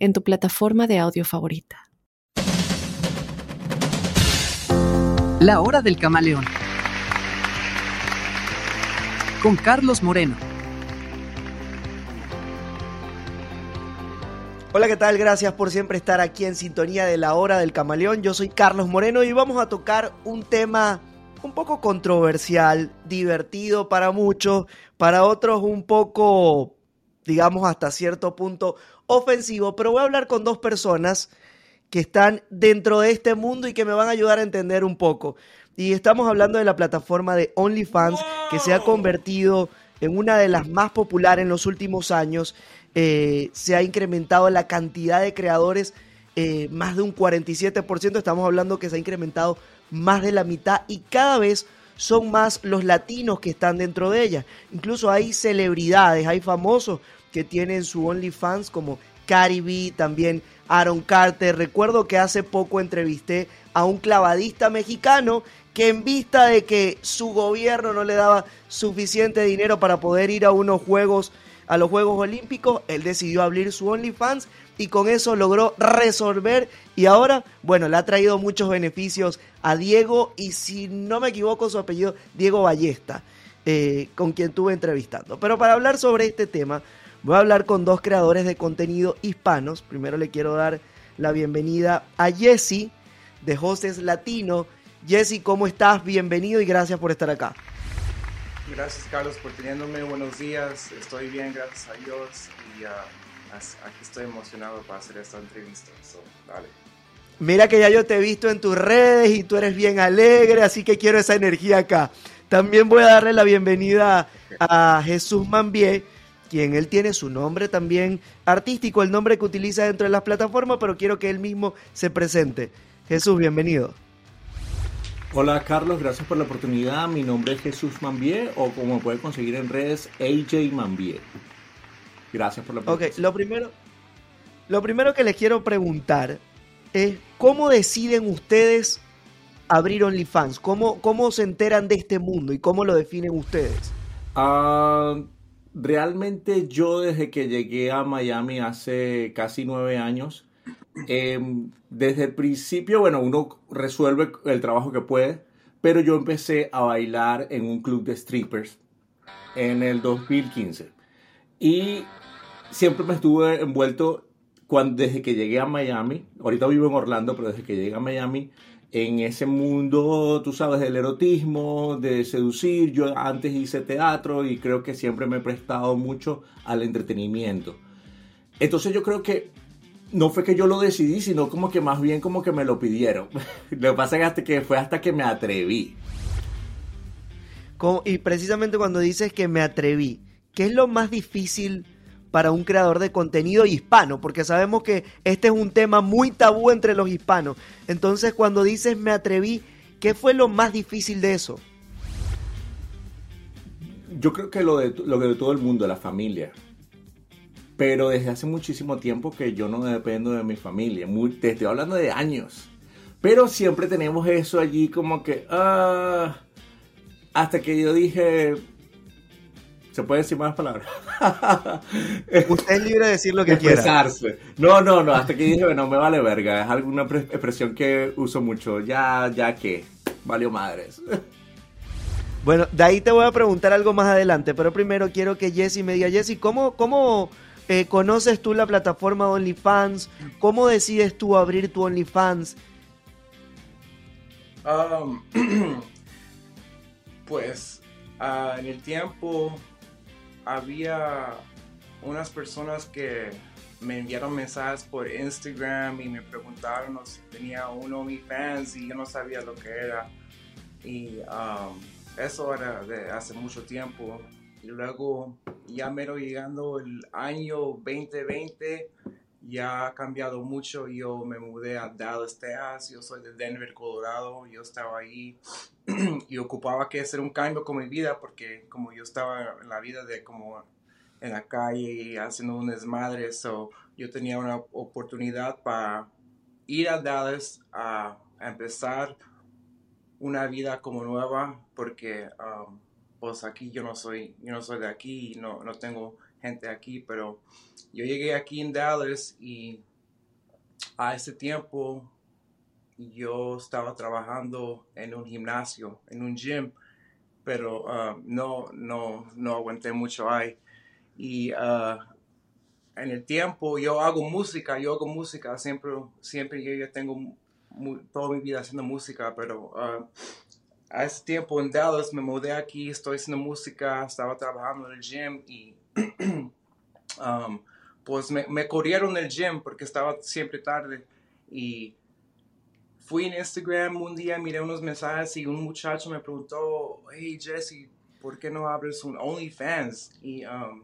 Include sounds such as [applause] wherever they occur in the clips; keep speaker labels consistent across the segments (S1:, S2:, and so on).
S1: en tu plataforma de audio favorita.
S2: La hora del camaleón. Con Carlos Moreno.
S3: Hola, ¿qué tal? Gracias por siempre estar aquí en sintonía de la hora del camaleón. Yo soy Carlos Moreno y vamos a tocar un tema un poco controversial, divertido para muchos, para otros un poco, digamos, hasta cierto punto ofensivo, pero voy a hablar con dos personas que están dentro de este mundo y que me van a ayudar a entender un poco. Y estamos hablando de la plataforma de OnlyFans, que se ha convertido en una de las más populares en los últimos años. Eh, se ha incrementado la cantidad de creadores eh, más de un 47%. Estamos hablando que se ha incrementado más de la mitad y cada vez son más los latinos que están dentro de ella. Incluso hay celebridades, hay famosos que tienen su OnlyFans como Cardi también Aaron Carter. Recuerdo que hace poco entrevisté a un clavadista mexicano que en vista de que su gobierno no le daba suficiente dinero para poder ir a unos juegos, a los Juegos Olímpicos, él decidió abrir su OnlyFans y con eso logró resolver y ahora, bueno, le ha traído muchos beneficios a Diego y si no me equivoco su apellido, Diego Ballesta, eh, con quien estuve entrevistando. Pero para hablar sobre este tema, Voy a hablar con dos creadores de contenido hispanos. Primero le quiero dar la bienvenida a Jesse de Hostes Latino. Jesse, ¿cómo estás? Bienvenido y gracias por estar acá.
S4: Gracias Carlos por teniéndome. Buenos días. Estoy bien, gracias a Dios. Y ah, aquí estoy emocionado para hacer esta entrevista.
S3: Mira que ya yo te he visto en tus redes y tú eres bien alegre, así que quiero esa energía acá. También voy a darle la bienvenida a Jesús Mambié quien él tiene su nombre también artístico, el nombre que utiliza dentro de las plataformas, pero quiero que él mismo se presente. Jesús, bienvenido.
S5: Hola Carlos, gracias por la oportunidad. Mi nombre es Jesús Mambié o como puede conseguir en redes AJ Mambié. Gracias por la
S3: oportunidad. Ok, lo primero, lo primero que les quiero preguntar es cómo deciden ustedes abrir OnlyFans, cómo, cómo se enteran de este mundo y cómo lo definen ustedes.
S5: Ah realmente yo desde que llegué a Miami hace casi nueve años, em, desde el principio, bueno, uno resuelve el trabajo que puede, pero yo empecé a bailar en un club de strippers en el 2015. Y siempre me estuve envuelto cuando, desde que llegué a Miami, ahorita vivo en Orlando, pero desde que llegué a Miami, en ese mundo, tú sabes, del erotismo, de seducir. Yo antes hice teatro y creo que siempre me he prestado mucho al entretenimiento. Entonces yo creo que no fue que yo lo decidí, sino como que más bien como que me lo pidieron. [laughs] lo que pasa es hasta que fue hasta que me atreví.
S3: y precisamente cuando dices que me atreví, ¿qué es lo más difícil? para un creador de contenido hispano, porque sabemos que este es un tema muy tabú entre los hispanos. Entonces, cuando dices me atreví, ¿qué fue lo más difícil de eso?
S5: Yo creo que lo de, lo de todo el mundo, la familia. Pero desde hace muchísimo tiempo que yo no dependo de mi familia. te estoy hablando de años. Pero siempre tenemos eso allí como que... Ah, hasta que yo dije, ¿Se puede decir más palabras? [laughs]
S3: Usted es libre de decir lo que quiera.
S5: No, no, no, hasta que dije, bueno, me vale verga. Es alguna expresión que uso mucho. Ya, ya que, valió madres.
S3: Bueno, de ahí te voy a preguntar algo más adelante, pero primero quiero que Jesse me diga, Jesse, ¿cómo, cómo eh, conoces tú la plataforma OnlyFans? ¿Cómo decides tú abrir tu OnlyFans?
S4: Um, [clears throat] pues ah, en el tiempo había unas personas que me enviaron mensajes por Instagram y me preguntaron si tenía uno de mis fans y yo no sabía lo que era. Y um, eso era hace mucho tiempo. Y luego ya me llegando el año 2020 ya ha cambiado mucho. Yo me mudé a Dallas, Texas. Yo soy de Denver, Colorado. Yo estaba ahí [clears throat] y ocupaba que hacer un cambio con mi vida porque como yo estaba en la vida de como en la calle haciendo un desmadre, so, yo tenía una oportunidad para ir a Dallas a, empezar una vida como nueva porque um, pues aquí yo no soy yo no soy de aquí no no tengo gente aquí pero yo llegué aquí en Dallas y a ese tiempo yo estaba trabajando en un gimnasio, en un gym, pero uh, no, no, no aguanté mucho ahí. Y uh, en el tiempo yo hago música, yo hago música, siempre, siempre yo tengo toda mi vida haciendo música, pero uh, a ese tiempo en Dallas me mudé aquí, estoy haciendo música, estaba trabajando en el gym y [clears throat] um, pues me, me corrieron del gym porque estaba siempre tarde y fui en Instagram un día, miré unos mensajes y un muchacho me preguntó, hey Jesse, ¿por qué no abres un OnlyFans? Y um,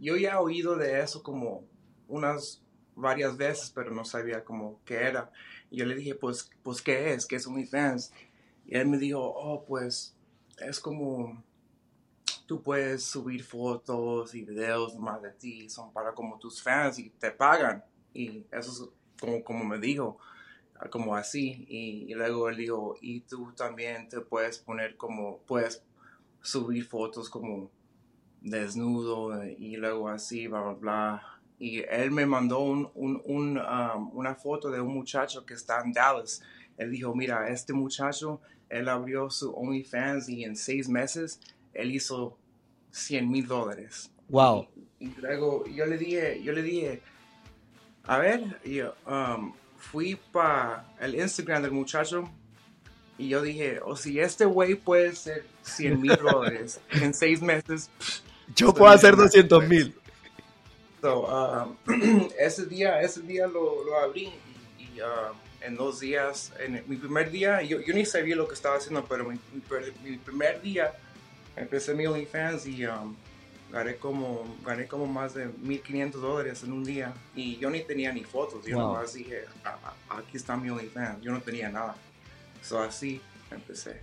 S4: yo ya he oído de eso como unas varias veces, pero no sabía como qué era. Y yo le dije, pues, pues ¿qué es? ¿Qué es OnlyFans? Y él me dijo, oh, pues es como tú puedes subir fotos y videos más de ti, son para como tus fans y te pagan. Y eso es como, como me dijo, como así. Y, luego él dijo, y tú también te puedes poner como, puedes subir fotos como desnudo y luego así, bla, bla, bla. Y él me mandó un, un, um, una foto de un muchacho que está en Dallas. Él dijo, mira, este muchacho, él abrió su OnlyFans y en seis meses él hizo 100 mil dólares.
S3: Wow.
S4: Y, luego yo le dije, yo le dije, a ver, yo, um, fui para el Instagram del muchacho y yo dije, o si este güey puede ser 100 mil [laughs] dólares en seis meses,
S3: yo puedo hacer 200 mil.
S4: Um, [clears throat] ese día, ese día lo, lo abrí y, um, en dos días, en mi primer día, yo, yo, ni sabía lo que estaba haciendo, pero mi, mi primer día empecé mi OnlyFans y um, gané, como, gané como más de 1.500 dólares en un día. Y yo ni tenía ni fotos, yo nomás dije, ah, ah, aquí está mi OnlyFans, yo no tenía nada. So así empecé.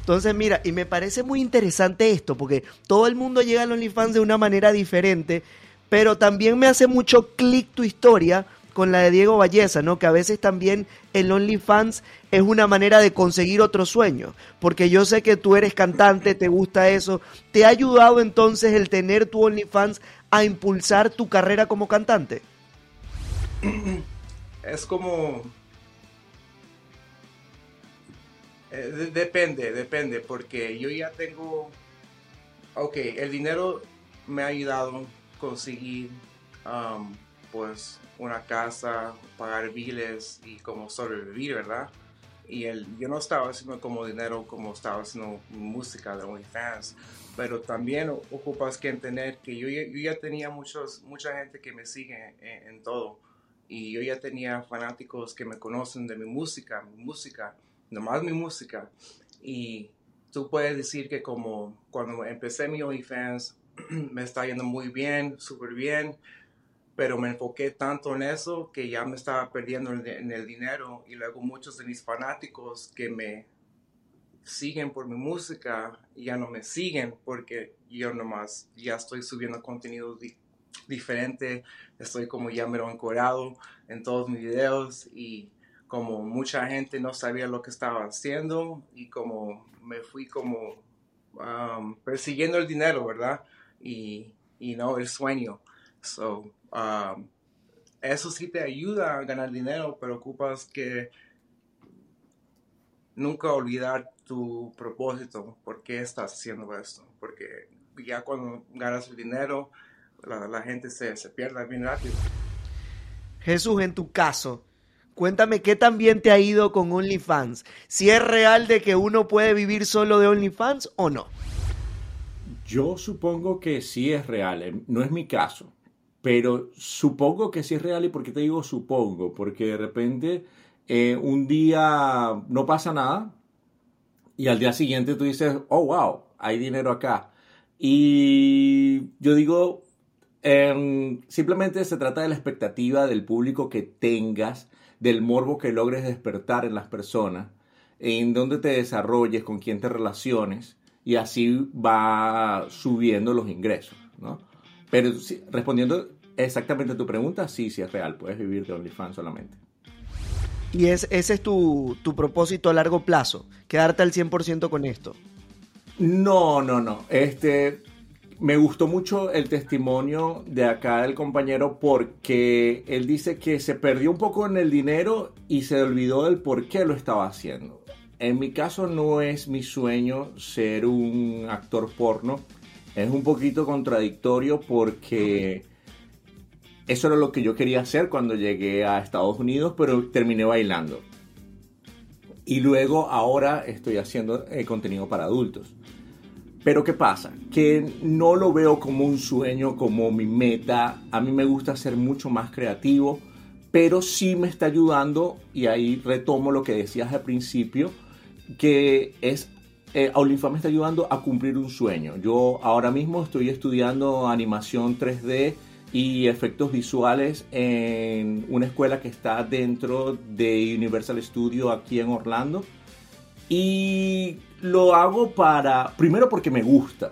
S3: Entonces, mira, y me parece muy interesante esto, porque todo el mundo llega al OnlyFans de una manera diferente, pero también me hace mucho clic tu historia, con la de Diego Valleza, ¿no? Que a veces también el OnlyFans es una manera de conseguir otro sueño, porque yo sé que tú eres cantante, te gusta eso. ¿Te ha ayudado entonces el tener tu OnlyFans a impulsar tu carrera como cantante? [clears throat]
S4: Es como... Eh, depende, depende, porque yo ya tengo... Ok, el dinero me ha ayudado a conseguir, um, pues, una casa, pagar biles y como sobrevivir, ¿verdad? Y el, yo no estaba haciendo como dinero como estaba haciendo música de OnlyFans, pero también ocupas que entender que yo, ya tenía muchos, mucha gente que me sigue en, todo y yo ya tenía fanáticos que me conocen de mi música, mi música, nomás mi música. Y tú puedes decir que como cuando empecé mi OnlyFans [clears throat] me está yendo muy bien, súper bien, pero me enfoqué tanto en eso que ya me estaba perdiendo en el dinero y luego muchos de mis fanáticos que me siguen por mi música ya no me siguen porque yo nomás ya estoy subiendo contenido diferente, estoy como ya me lo encorado en todos mis videos y como mucha gente no sabía lo que estaba haciendo y como me fui como um, persiguiendo el dinero, ¿verdad? Y, y no el sueño. So, Um, eso sí te ayuda a ganar dinero, pero ocupas que nunca olvidar tu propósito, por qué estás haciendo esto, porque ya cuando ganas el dinero, la, gente se, se pierde bien rápido.
S3: Jesús, en tu caso, cuéntame qué también te ha ido con OnlyFans. Si es real de que uno puede vivir solo de OnlyFans o no.
S5: Yo supongo que sí es real, eh, no es mi caso. Pero supongo que sí es real. ¿Y por qué te digo supongo? Porque de repente eh, un día no pasa nada y al día siguiente tú dices, oh, wow, hay dinero acá. Y yo digo, Em, simplemente se trata de la expectativa del público que tengas, del morbo que logres despertar en las personas, en dónde te desarrolles, con quién te relaciones, y así va subiendo los ingresos, ¿no? Pero respondiendo exactamente tu pregunta, sí, sí es real, puedes vivir de OnlyFans solamente.
S3: Y es, ese es tu, tu propósito a largo plazo, quedarte al 100% con esto.
S5: No, no, no. Este, me gustó mucho el testimonio de acá del compañero porque él dice que se perdió un poco en el dinero y se olvidó del por qué lo estaba haciendo. En mi caso no es mi sueño ser un actor porno. Es un poquito contradictorio porque eso era lo que yo quería hacer cuando llegué a Estados Unidos, pero terminé bailando. Y luego ahora estoy haciendo eh, contenido para adultos. Pero ¿qué pasa? Que no lo veo como un sueño, como mi meta. A mí me gusta ser mucho más creativo, pero sí me está ayudando, y ahí retomo lo que decías al principio, que es, eh, OnlyFans me está ayudando a cumplir un sueño. Yo ahora mismo estoy estudiando animación 3D y efectos visuales en una escuela que está dentro de Universal Studio aquí en Orlando. Y lo hago para, primero porque me gusta,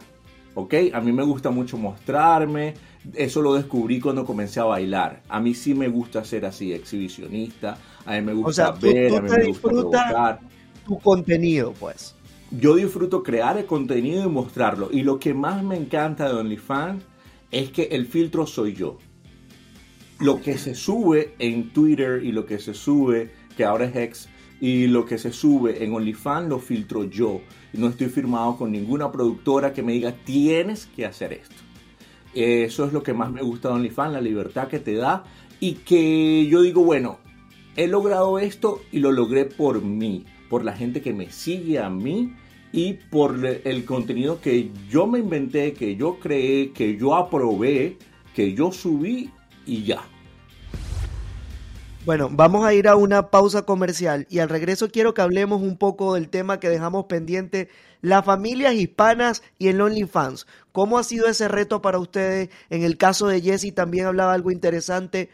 S5: ¿ok? A mí me gusta mucho mostrarme, eso lo descubrí cuando comencé a bailar. A mí sí me gusta ser así, exhibicionista, a mí me gusta ver, a mí me gusta provocar.
S3: Tu contenido, pues.
S5: Yo disfruto crear el contenido y mostrarlo. Y lo que más me encanta de OnlyFans es que el filtro soy yo. Lo que se sube en Twitter y lo que se sube, que ahora es ex, y lo que se sube en OnlyFans lo filtro yo. No estoy firmado con ninguna productora que me diga tienes que hacer esto. Eso es lo que más me gusta de OnlyFans, la libertad que te da y que yo digo, bueno, he logrado esto y lo logré por mí, por la gente que me sigue a mí y por el contenido que yo me inventé, que yo creé, que yo aprobé, que yo subí y ya.
S3: Bueno, vamos a ir a una pausa comercial y al regreso quiero que hablemos un poco del tema que dejamos pendiente, las familias hispanas y el OnlyFans. ¿Cómo ha sido ese reto para ustedes? En el caso de Jesse también hablaba algo interesante.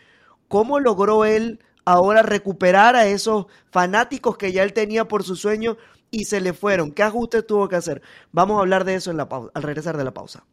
S3: ¿Cómo logró él ahora recuperar a esos fanáticos que ya él tenía por su sueño y se le fueron? ¿Qué ajustes tuvo que hacer? Vamos a hablar de eso en la al regresar de la pausa.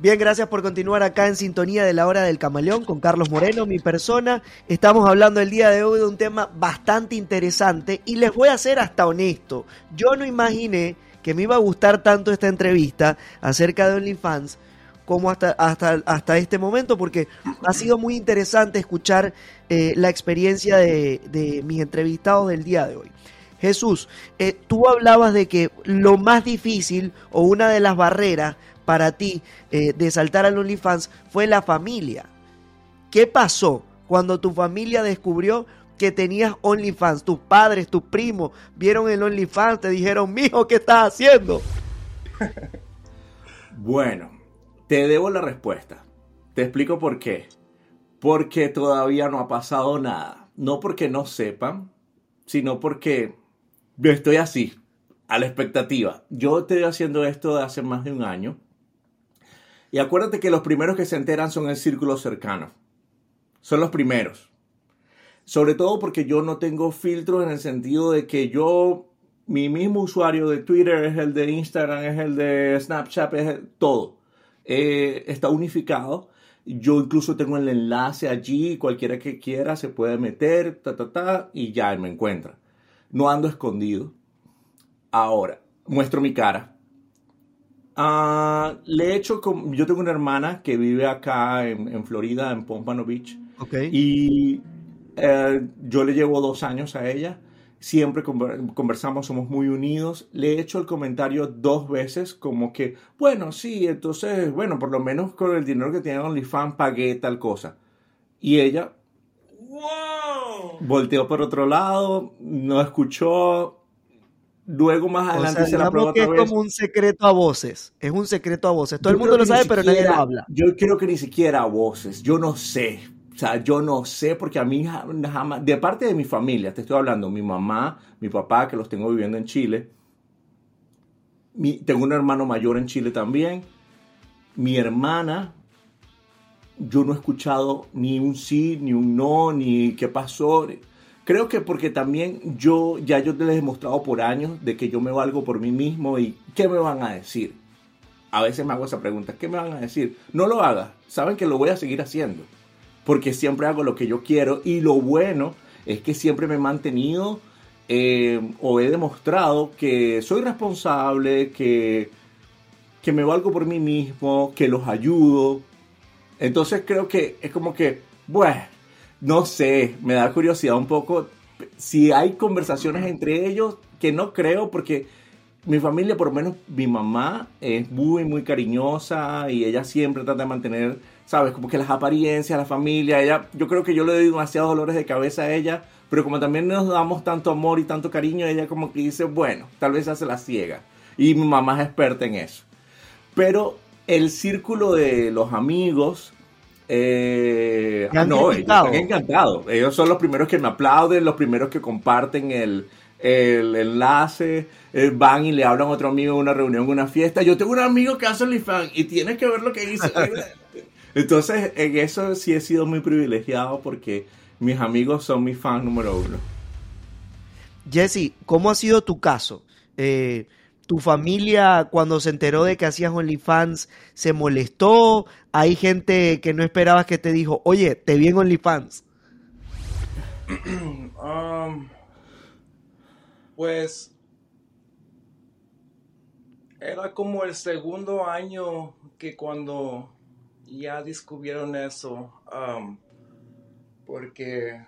S3: Bien, gracias por continuar acá en sintonía de la hora del camaleón con Carlos Moreno, mi persona. Estamos hablando el día de hoy de un tema bastante interesante y les voy a ser hasta honesto. Yo no imaginé que me iba a gustar tanto esta entrevista acerca de OnlyFans como hasta, hasta, hasta este momento porque ha sido muy interesante escuchar eh, la experiencia de, mis entrevistados del día de hoy. Jesús, eh, tú hablabas de que lo más difícil o una de las barreras para ti eh, de saltar al OnlyFans fue la familia. ¿Qué pasó cuando tu familia descubrió que tenías OnlyFans? Tus padres, tus primos vieron el OnlyFans, te dijeron, mijo, ¿qué estás haciendo? [laughs]
S5: bueno, te debo la respuesta. Te explico por qué. Porque todavía no ha pasado nada. No porque no sepan, sino porque estoy así, a la expectativa. Yo estoy haciendo esto de hace más de un año y acuérdate que los primeros que se enteran son el círculo cercano. Son los primeros. Sobre todo porque yo no tengo filtros en el sentido de que yo, mi mismo usuario de Twitter es el de Instagram, es el de Snapchat, es todo. Eh, está unificado. Yo incluso tengo el enlace allí, cualquiera que quiera se puede meter, ta, ta, ta, y ya me encuentra. No ando escondido. Ahora, muestro mi cara Ah, le he hecho, con, yo tengo una hermana que vive acá en, Florida, en Pompano Beach.
S3: Okay.
S5: Y eh, yo le llevo dos años a ella. Siempre conversamos, somos muy unidos. Le he hecho el comentario dos veces como que, bueno, sí, entonces, bueno, por lo menos con el dinero que tiene OnlyFans pagué tal cosa. Y ella, wow, volteó por otro lado, no escuchó, Luego más adelante
S3: se la prueba que es como un secreto a voces. Es un secreto a voces. Todo el mundo lo sabe, pero nadie lo habla.
S5: Yo creo que ni siquiera a voces. Yo no sé. Sea, yo no sé, porque a mí jamás, de parte de mi familia, te estoy hablando, mi mamá, mi papá, que los tengo viviendo en Chile, tengo un hermano mayor en Chile también, mi hermana, yo no he escuchado ni un sí, ni un no, ni qué pasó. Creo que porque también yo, ya yo les he demostrado por años de que yo me valgo por mí mismo y ¿qué me van a decir? A veces me hago esa pregunta, ¿qué me van a decir? No lo hagas, saben que lo voy a seguir haciendo, porque siempre hago lo que yo quiero y lo bueno es que siempre me he mantenido eh, o he demostrado que soy responsable, que, que me valgo por mí mismo, que los ayudo, entonces creo que es como que, bueno, no sé, me da curiosidad un poco si hay conversaciones entre ellos, que no creo porque mi familia, por lo menos mi mamá, es muy, muy cariñosa y ella siempre trata de mantener, sabes, como que las apariencias, la familia, ella, yo creo que yo le doy demasiados dolores de cabeza a ella, pero como también nos damos tanto amor y tanto cariño, ella como que dice, bueno, tal vez hace la ciega. Y mi mamá es experta en eso. Pero el círculo de los amigos. Eh, no, ellos están encantados. Ellos son los primeros que me aplauden, los primeros que comparten el, el enlace, eh, van y le hablan a otro amigo en una reunión, en una fiesta. Yo tengo un amigo que hace OnlyFans y tienes que ver lo que dice. [laughs] Entonces, en eso sí he sido muy privilegiado porque mis amigos son mis fans número uno.
S3: Jesse, ¿cómo ha sido tu caso? Eh, ¿Tu familia cuando se enteró de que hacías OnlyFans se molestó? ¿Hay gente que no esperabas que te dijo, oye, te vi en OnlyFans? [clears throat]
S4: Um, pues era como el segundo año que cuando ya descubrieron eso, porque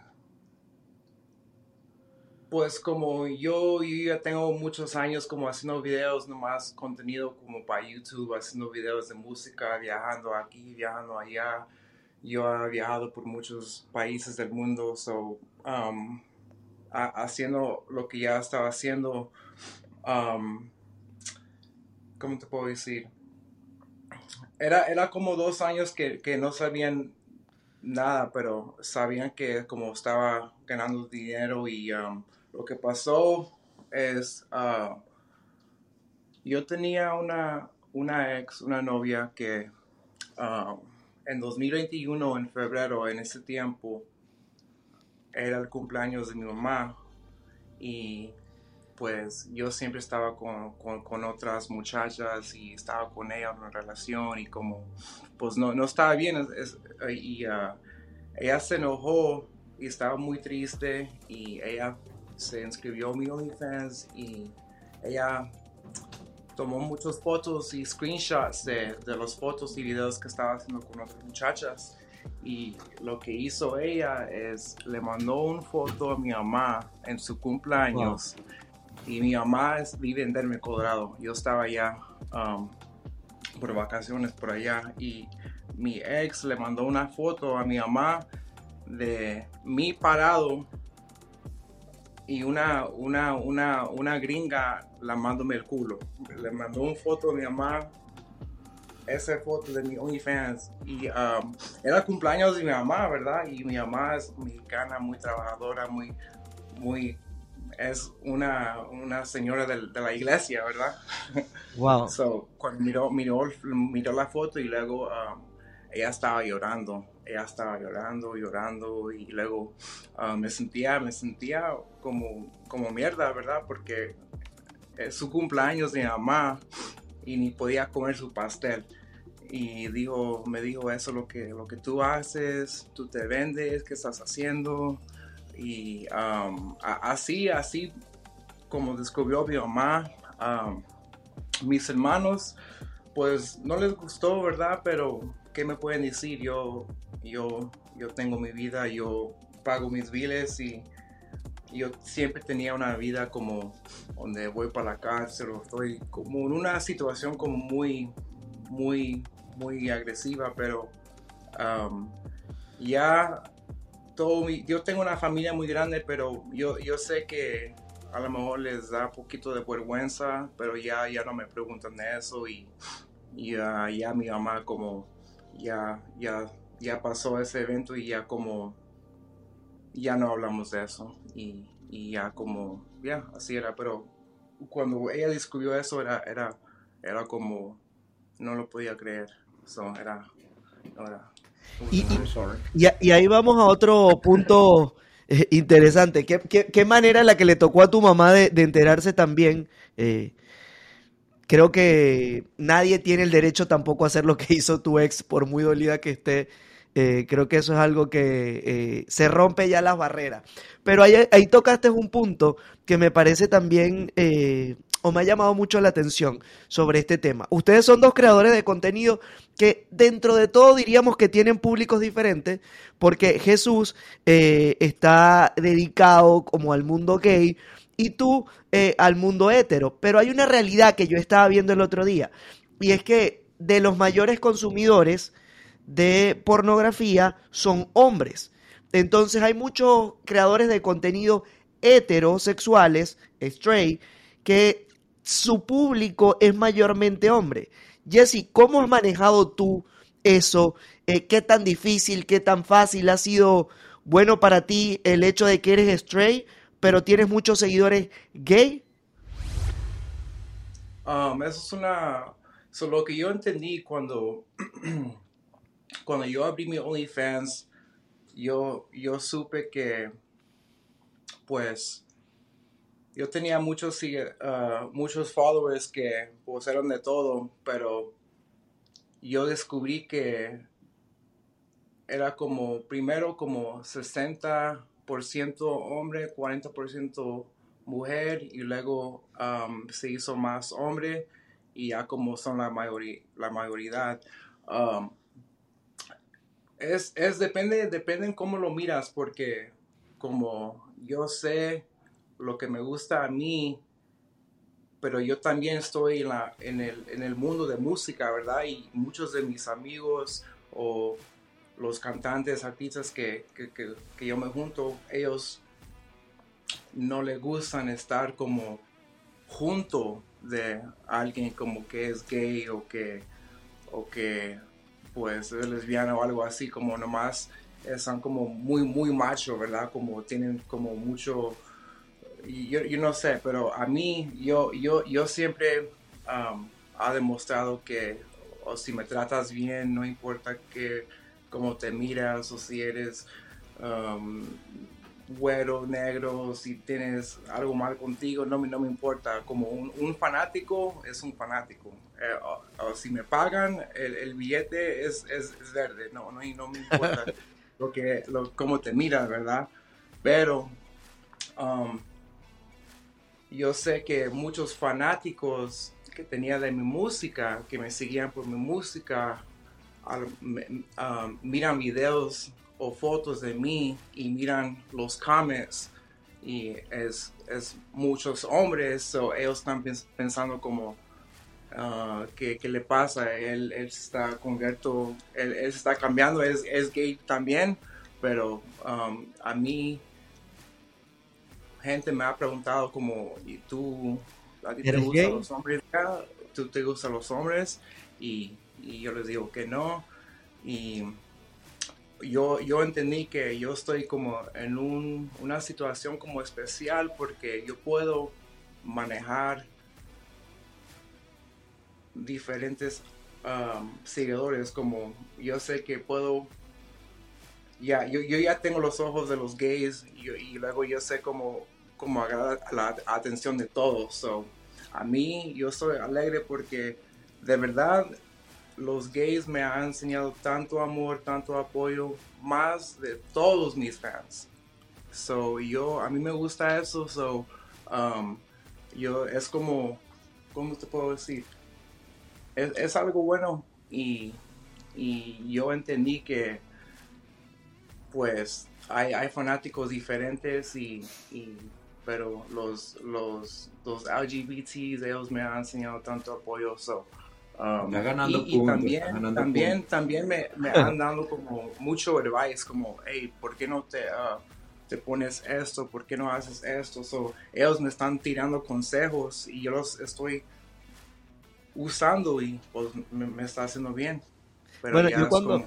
S4: pues como yo, ya tengo muchos años como haciendo videos, nomás contenido como para YouTube, haciendo videos de música, viajando aquí, viajando allá. Yo he viajado por muchos países del mundo, so, haciendo lo que ya estaba haciendo, um, ¿cómo te puedo decir? Era, era como dos años que, que no sabían nada, pero sabían que como estaba ganando dinero y um, lo que pasó es, uh, yo tenía una, una ex, una novia que uh, en 2021, en febrero, en ese tiempo, era el cumpleaños de mi mamá y pues yo siempre estaba con, con, otras muchachas y estaba con ella en una relación y como pues no, no estaba bien y uh, ella se enojó y estaba muy triste y ella se inscribió a mi OnlyFans y ella tomó muchas fotos y screenshots de, de las fotos y videos que estaba haciendo con otras muchachas. Y lo que hizo ella es le mandó una foto a mi mamá en su cumpleaños. Y mi mamá vive en Denver, Colorado. Yo estaba allá um, por vacaciones por allá. Y mi ex le mandó una foto a mi mamá de mí parado y una, una, una, una gringa la mándome el culo. Le mandó una foto de mi mamá, esa foto de mi OnlyFans. Y um, era cumpleaños de mi mamá, ¿verdad? Y mi mamá es mexicana, muy trabajadora, muy, muy, es una, una señora de, de la iglesia, ¿verdad? [laughs]
S3: Wow.
S4: so, cuando miró, miró, miró la foto y luego um, ella estaba llorando ella estaba llorando, llorando y luego ah, me sentía, me sentía como, como mierda, ¿verdad? Porque es su cumpleaños de mi mamá y ni podía comer su pastel. Y dijo, me dijo eso, lo que, lo que tú haces, tú te vendes, ¿qué estás haciendo? Y así, así como descubrió mi mamá, mis hermanos, pues no les gustó, ¿verdad? Pero, ¿qué me pueden decir? Yo yo, yo tengo mi vida, yo pago mis biles y yo siempre tenía una vida como donde voy para la cárcel o estoy como en una situación como muy, muy, muy agresiva, pero um, ya todo yo tengo una familia muy grande, pero yo, yo sé que a lo mejor les da un poquito de vergüenza, pero ya, ya no me preguntan de eso y, y ya mi mamá como ya, ya ya pasó ese evento y ya como, ya no hablamos de eso. Y, ya como, ya, así era. Pero cuando ella descubrió eso era, era, era como, no lo podía creer. So, era,
S3: y, y, ahí vamos a otro punto eh, interesante. ¿Qué, ¿Qué, manera la que le tocó a tu mamá de, enterarse también? Eh, creo que nadie tiene el derecho tampoco a hacer lo que hizo tu ex, por muy dolida que esté. Eh, creo que eso es algo que se rompe ya las barreras. Pero ahí, ahí tocaste un punto que me parece también o me ha llamado mucho la atención sobre este tema. Ustedes son dos creadores de contenido que dentro de todo diríamos que tienen públicos diferentes, porque Jesús eh, está dedicado como al mundo gay y tú eh, al mundo hetero. Pero hay una realidad que yo estaba viendo el otro día, y es que de los mayores consumidores de pornografía son hombres. Entonces hay muchos creadores de contenido heterosexuales, straight, que su público es mayormente hombre. Jesse, ¿cómo has manejado tú eso? Eh, ¿Qué tan difícil, qué tan fácil ha sido bueno para ti el hecho de que eres straight, pero tienes muchos seguidores gay?
S4: Um, eso es una... Lo que yo entendí cuando, [clears throat] cuando yo abrí mi OnlyFans, yo, yo supe que, pues, yo tenía muchos, uh, muchos followers que pues eran de todo, pero yo descubrí que era como, primero como 60% hombre, 40% mujer y luego um, se hizo más hombre y ya como son la, mayoría la mayoría. Es, es, depende, depende en cómo lo miras porque como yo sé lo que me gusta a mí, pero yo también estoy en, la, en, el, en el mundo de música, ¿verdad? Y muchos de mis amigos o los cantantes, artistas que, que, que, yo me junto, ellos no les gustan estar como junto de alguien como que es gay o que, o que pues es lesbiana o algo así, como nomás están como muy, muy macho, ¿verdad? Como tienen como mucho yo, yo, no sé, pero a mí, yo, yo, yo siempre um, ha demostrado que si me tratas bien, no importa que cómo te miras o si eres um, güero, negro, si tienes algo mal contigo, no, no me importa. Como un, fanático es un fanático. Eh, o, si me pagan, el, el billete es, es, es, verde, no, no, no me importa [laughs] lo que, lo, cómo te miras, ¿verdad? Pero um, yo sé que muchos fanáticos que tenía de mi música, que me seguían por mi música, um, miran videos o fotos de mí y miran los comments y es, es muchos hombres, o ellos están pensando como, uh, ¿qué, le pasa? Él, él está converto, él, él, está cambiando, es, es gay también, pero um, a mí gente me ha preguntado como, ¿y tú, a ti te gustan los hombres? ¿Tú te gustan los hombres? Y, yo les digo que no. Y yo, yo entendí que yo estoy como en un, una situación como especial porque yo puedo manejar diferentes um, seguidores como yo sé que puedo ya yo, yo, ya tengo los ojos de los gays y, luego yo sé cómo como agrada la atención de todos. So, a mí yo soy alegre porque de verdad los gays me han enseñado tanto amor, tanto apoyo, más de todos mis fans. So, yo, a mí me gusta eso, so, yo, es como, ¿cómo te puedo decir? Es, es algo bueno y, y, yo entendí que, pues, hay, hay fanáticos diferentes y, y pero los, los, los LGBTs, ellos me han enseñado tanto apoyo. So, um,
S5: ganando
S4: y, también, también, también me, me [laughs] han dado como mucho advice, como, hey, ¿por qué no te, uh, te pones esto? ¿Por qué no haces esto? So, ellos me están tirando consejos y yo los estoy usando y pues me, está haciendo bien.
S3: Pero bueno, yo cuando,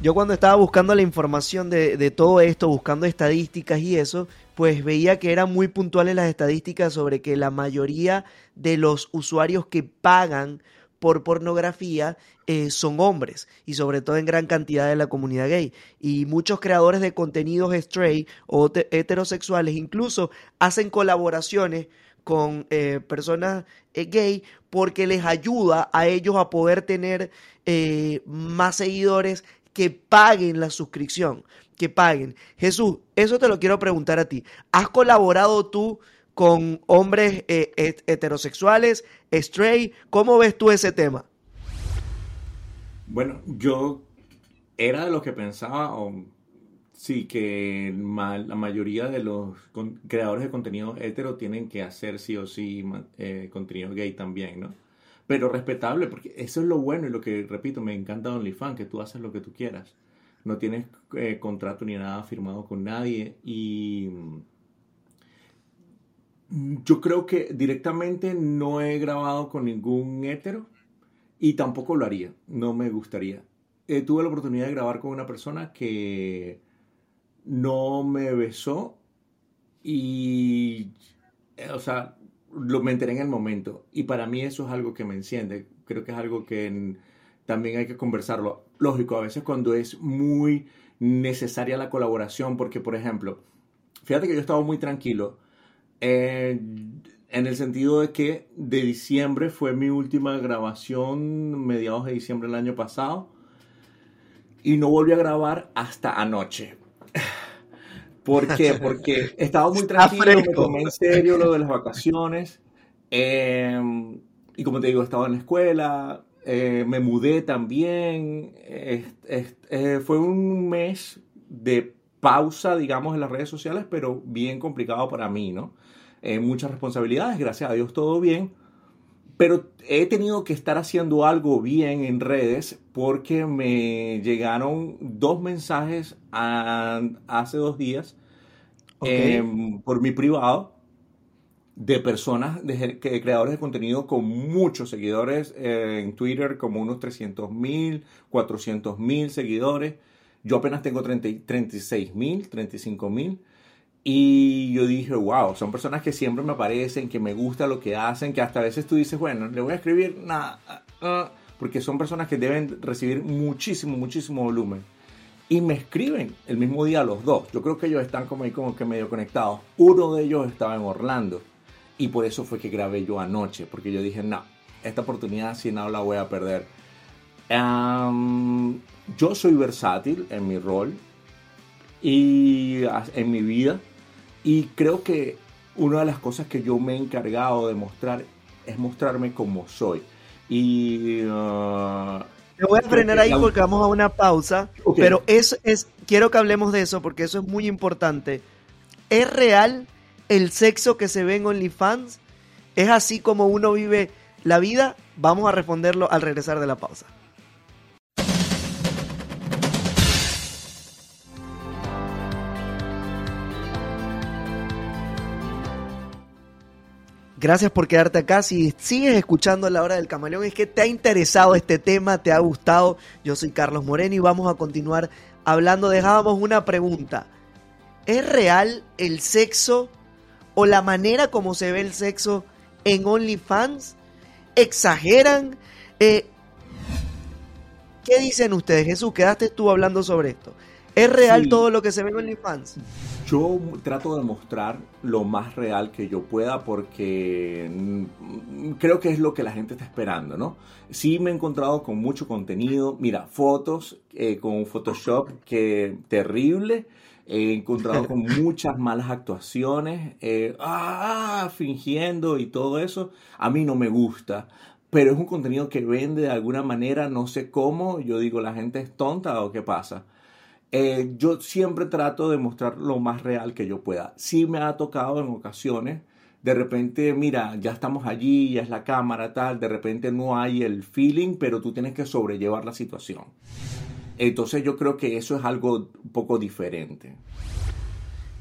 S3: Yo cuando estaba buscando la información de, de, todo esto, buscando estadísticas y eso, pues veía que eran muy puntuales las estadísticas sobre que la mayoría de los usuarios que pagan por pornografía eh, son hombres y sobre todo en gran cantidad de la comunidad gay. Y muchos creadores de contenidos straight o heterosexuales incluso hacen colaboraciones con eh, personas eh, gay porque les ayuda a ellos a poder tener más seguidores que paguen la suscripción, que paguen. Jesús, eso te lo quiero preguntar a ti. ¿Has colaborado tú con hombres eh, heterosexuales, straight? ¿Cómo ves tú ese tema?
S5: Bueno, yo era de los que pensaba, sí, que la mayoría de los creadores de contenido hetero tienen que hacer sí o sí eh, contenido gay también, ¿no? pero respetable, porque eso es lo bueno y lo que, repito, me encanta OnlyFans, que tú haces lo que tú quieras. No tienes eh, contrato ni nada firmado con nadie y mm, yo creo que directamente no he grabado con ningún hétero y tampoco lo haría, no me gustaría. Eh, tuve la oportunidad de grabar con una persona que no me besó y, eh, o sea, lo me enteré en el momento y para mí eso es algo que me enciende. Creo que es algo que también hay que conversarlo. Lógico, a veces cuando es muy necesaria la colaboración, porque por ejemplo, fíjate que yo estaba muy tranquilo eh, en el sentido de que de diciembre fue mi última grabación, mediados de diciembre del año pasado, y no volví a grabar hasta anoche. ¿Por qué? [laughs] Porque estaba muy tranquilo, me tomé en serio lo de las vacaciones. Em, y como te digo, estaba en la escuela, eh, me mudé también. Eh, fue un mes de pausa, digamos, en las redes sociales, pero bien complicado para mí, ¿no? Eh, muchas responsabilidades, gracias a Dios todo bien. Pero he tenido que estar haciendo algo bien en redes porque me llegaron dos mensajes hace dos días em, por mi privado de personas, de, creadores de contenido con muchos seguidores eh, en Twitter, como unos 300 mil, 400 mil seguidores. Yo apenas tengo 36 mil, 35 mil. Y yo dije, wow, son personas que siempre me aparecen, que me gusta lo que hacen, que hasta a veces tú dices, bueno, le voy a escribir nada, uh, porque son personas que deben recibir muchísimo, muchísimo volumen. Y me escriben el mismo día los dos. Yo creo que ellos están como ahí como que medio conectados. Uno de ellos estaba en Orlando. Y por eso fue que grabé yo anoche, porque yo dije, no, esta oportunidad si no la voy a perder. yo soy versátil en mi rol y en mi vida y creo que una de las cosas que yo me he encargado de mostrar es mostrarme como soy. Y... Uh,
S3: te voy a frenar ahí porque vamos a una pausa, pero eso es, quiero que hablemos de eso porque eso es muy importante. ¿Es real el sexo que se ve en OnlyFans? ¿Es así como uno vive la vida? Vamos a responderlo al regresar de la pausa. Gracias por quedarte acá. Si sigues escuchando La Hora del Camaleón, es que te ha interesado este tema, te ha gustado. Yo soy Carlos Moreno y vamos a continuar hablando. Dejábamos una pregunta. ¿Es real el sexo o la manera como se ve el sexo en OnlyFans? ¿Exageran? Eh, ¿Qué dicen ustedes? Jesús, quedaste tú hablando sobre esto. ¿Es real todo lo que se ve en OnlyFans?
S5: Yo trato de mostrar lo más real que yo pueda porque mm, creo que es lo que la gente está esperando, ¿no? Sí me he encontrado con mucho contenido, mira, fotos eh, con Photoshop que terrible, he encontrado con [laughs] muchas malas actuaciones, eh, ah, fingiendo y todo eso, a mí no me gusta. Pero es un contenido que vende de alguna manera, no sé cómo, yo digo, la gente es tonta o qué pasa. Eh, yo siempre trato de mostrar lo más real que yo pueda. Sí me ha tocado en ocasiones, de repente, mira, ya estamos allí, ya es la cámara, tal, de repente no hay el feeling, pero tú tienes que sobrellevar la situación. Entonces yo creo que eso es algo un poco diferente.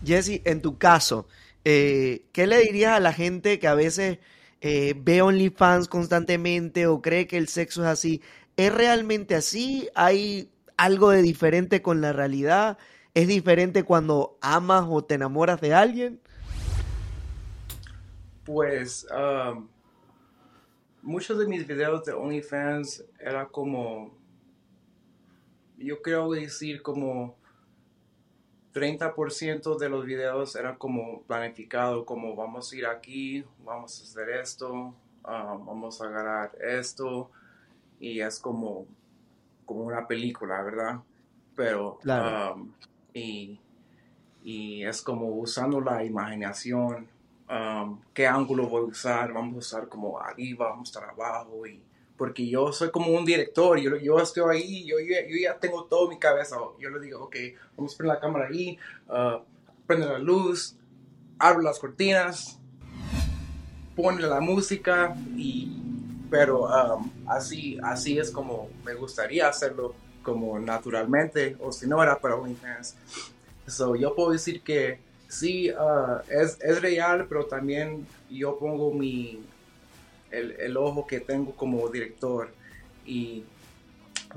S3: Jesse, en tu caso, eh, ¿qué le dirías a la gente que a veces eh, ve OnlyFans constantemente o cree que el sexo es así? ¿Es realmente así? ¿Hay algo de diferente con la realidad? ¿Es diferente cuando amas o te enamoras de alguien?
S4: Pues um, muchos de mis videos de OnlyFans era como, yo creo decir como 30% de los videos eran como planificado, como vamos a ir aquí, vamos a hacer esto, um, vamos a agarrar esto, y es como, como una película, ¿verdad? Pero, um, y, y es como usando la imaginación Um, qué ángulo voy a usar, vamos a usar como arriba, vamos a estar abajo, y, porque yo soy como un director, yo, yo estoy ahí, yo, yo, ya tengo todo en mi cabeza, yo le digo, ok, vamos a poner la cámara ahí, uh, prende la luz, abro las cortinas, pone la música, y, pero um, así, así es como me gustaría hacerlo, como naturalmente, o si no era para OnlyFans. So, yo puedo decir que sí, uh, es, es, real, pero también yo pongo mi, el, el ojo que tengo como director y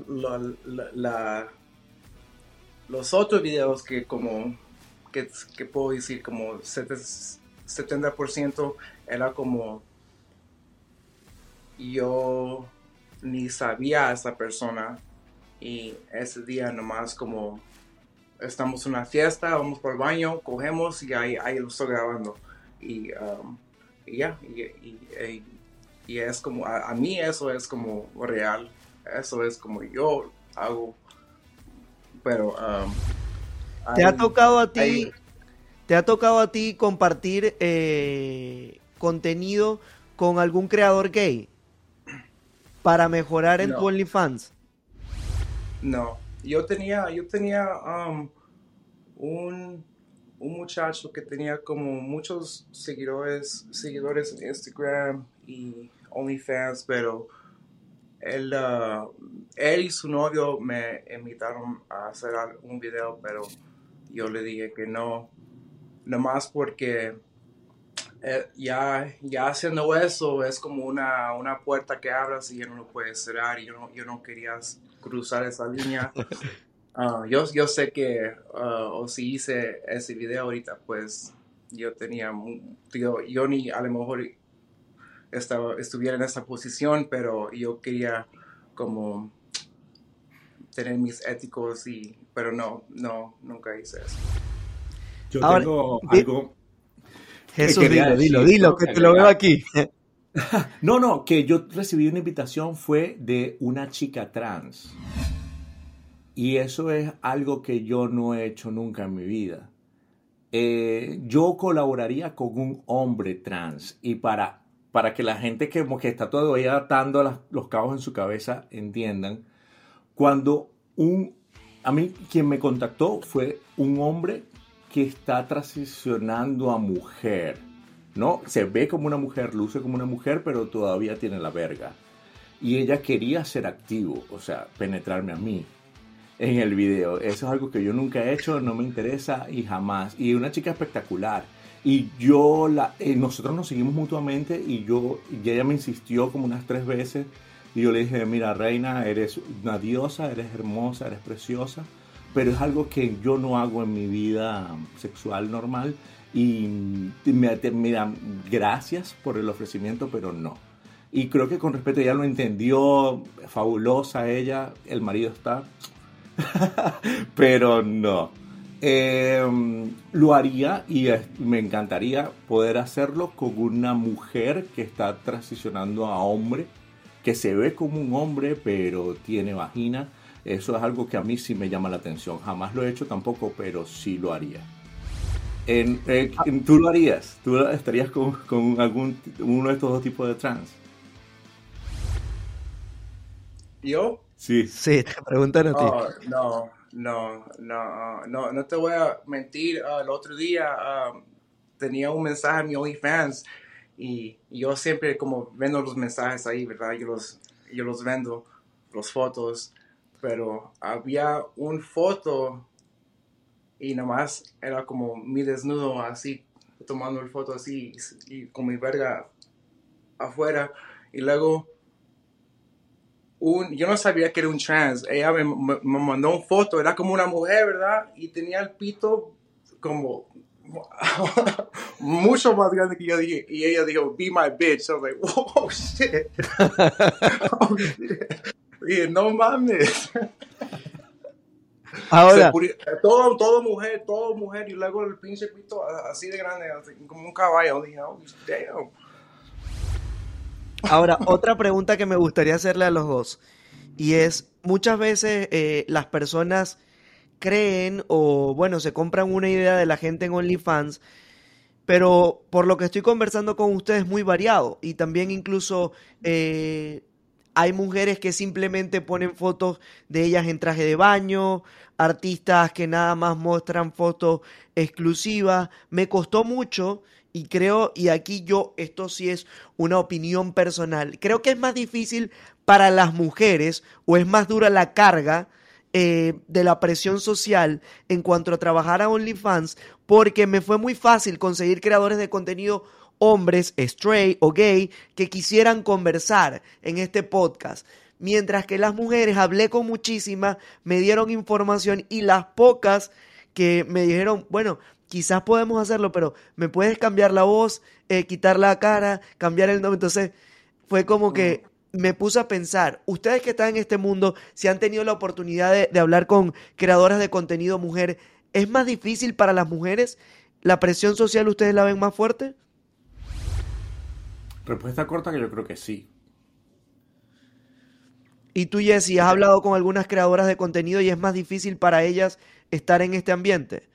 S4: la, los otros videos que como, que, puedo decir como 70% era como yo ni sabía a esa persona. Y ese día nomás como estamos en una fiesta, vamos por el baño, cogemos y ahí, ahí lo estoy grabando. Y um, ya, y, y, es como, a, mí eso es como real, eso es como yo hago, pero... Um,
S3: ¿Te ha tocado a ti, te ha tocado a ti compartir eh, contenido con algún creador gay para mejorar en tu OnlyFans?
S4: No, yo tenía, yo tenía um, un, un, muchacho que tenía como muchos seguidores, seguidores en Instagram y OnlyFans, pero él, uh, él y su novio me invitaron a hacer un video, pero yo le dije que no, nomás porque eh, ya, ya haciendo eso es como una, una puerta que abras y ya no lo puedes cerrar y yo no, yo no quería cruzar esa línea. Uh, [laughs] yo, yo sé que, uh, o si hice ese video ahorita, pues yo tenía, yo, yo ni a lo mejor estaba, estuviera en esa posición, pero yo quería como tener mis éticos y, pero no, no, nunca hice eso.
S5: Yo tengo algo.
S3: Jesús, dilo, dilo, dilo, que te lo veo aquí. [laughs]
S5: No, no, que yo recibí una invitación fue de una chica trans. Y eso es algo que yo no he hecho nunca en mi vida. Eh, yo colaboraría con un hombre trans y para, para que la gente que, que está todavía atando los cabos en su cabeza entiendan, cuando un, a mí quien me contactó fue un hombre que está transicionando a mujer, ¿no? Se ve como una mujer, luce como una mujer, pero todavía tiene la verga. Y ella quería ser activo, o sea, penetrarme a mí en el video. Eso es algo que yo nunca he hecho, no me interesa y jamás. Y una chica espectacular. Y yo, la, eh, nosotros nos seguimos mutuamente y yo, y ella me insistió como unas tres veces. Y yo le dije, mira, reina, eres una diosa, eres hermosa, eres preciosa. Pero es algo que yo no hago en mi vida sexual normal. Y me, me dan gracias por el ofrecimiento, pero no. Y creo que con respeto ella lo entendió, fabulosa ella, el marido está [laughs] pero no. Em, lo haría y me encantaría poder hacerlo con una mujer que está transicionando a hombre, que se ve como un hombre pero tiene vagina. Eso es algo que a mí sí me llama la atención. Jamás lo he hecho tampoco, pero sí lo haría. En, eh, ¿Tú lo harías? ¿Tú estarías con, con algún uno de estos dos tipos de trans?
S4: ¿Yo?
S5: Sí.
S3: Sí, te preguntaron a ti.
S4: Oh, no, no, no, no, no te voy a mentir. Ah, el otro día ah, tenía un mensaje en mi OnlyFans y, yo siempre como vendo los mensajes ahí, ¿verdad? Yo los, yo los vendo, los fotos, pero había un foto y nomás era como mi desnudo así, tomando el foto así y con mi verga afuera y luego un, yo no sabía que era un trans. Ella me, me, me mandó una foto, era como una mujer, ¿verdad? Y tenía el pito como [laughs] mucho más grande que yo dije. Y ella dijo, be my bitch. I was like, [laughs] [laughs] oh shit. oh, shit. Dije, no mames. [laughs]
S3: Ahora,
S4: todo, todo mujer, todo mujer. Y luego el pinche pito así de grande, así, como un caballo. Dije, oh, damn.
S3: Ahora, otra pregunta que me gustaría hacerle a los dos. Y es, muchas veces eh, las personas creen o, bueno, se compran una idea de la gente en OnlyFans, pero por lo que estoy conversando con ustedes es muy variado. Y también incluso eh, hay mujeres que simplemente ponen fotos de ellas en traje de baño, artistas que nada más muestran fotos exclusivas. Me costó mucho y creo, y aquí yo, esto sí es una opinión personal, creo que es más difícil para las mujeres o es más dura la carga eh, de la presión social en cuanto a trabajar a OnlyFans porque me fue muy fácil conseguir creadores de contenido hombres, straight o gay, que quisieran conversar en este podcast. Mientras que las mujeres hablé con muchísimas, me dieron información y las pocas que me dijeron, bueno, quizás podemos hacerlo, pero me puedes cambiar la voz, eh, quitar la cara, cambiar el nombre. Entonces fue como que me puse a pensar, ustedes que están en este mundo, si han tenido la oportunidad de, de hablar con creadoras de contenido mujer, ¿es más difícil para las mujeres? ¿La presión social ustedes la ven más fuerte?
S5: Respuesta corta que yo creo que sí.
S3: Y tú, Jessy, has hablado con algunas creadoras de contenido y es más difícil para ellas estar en este ambiente.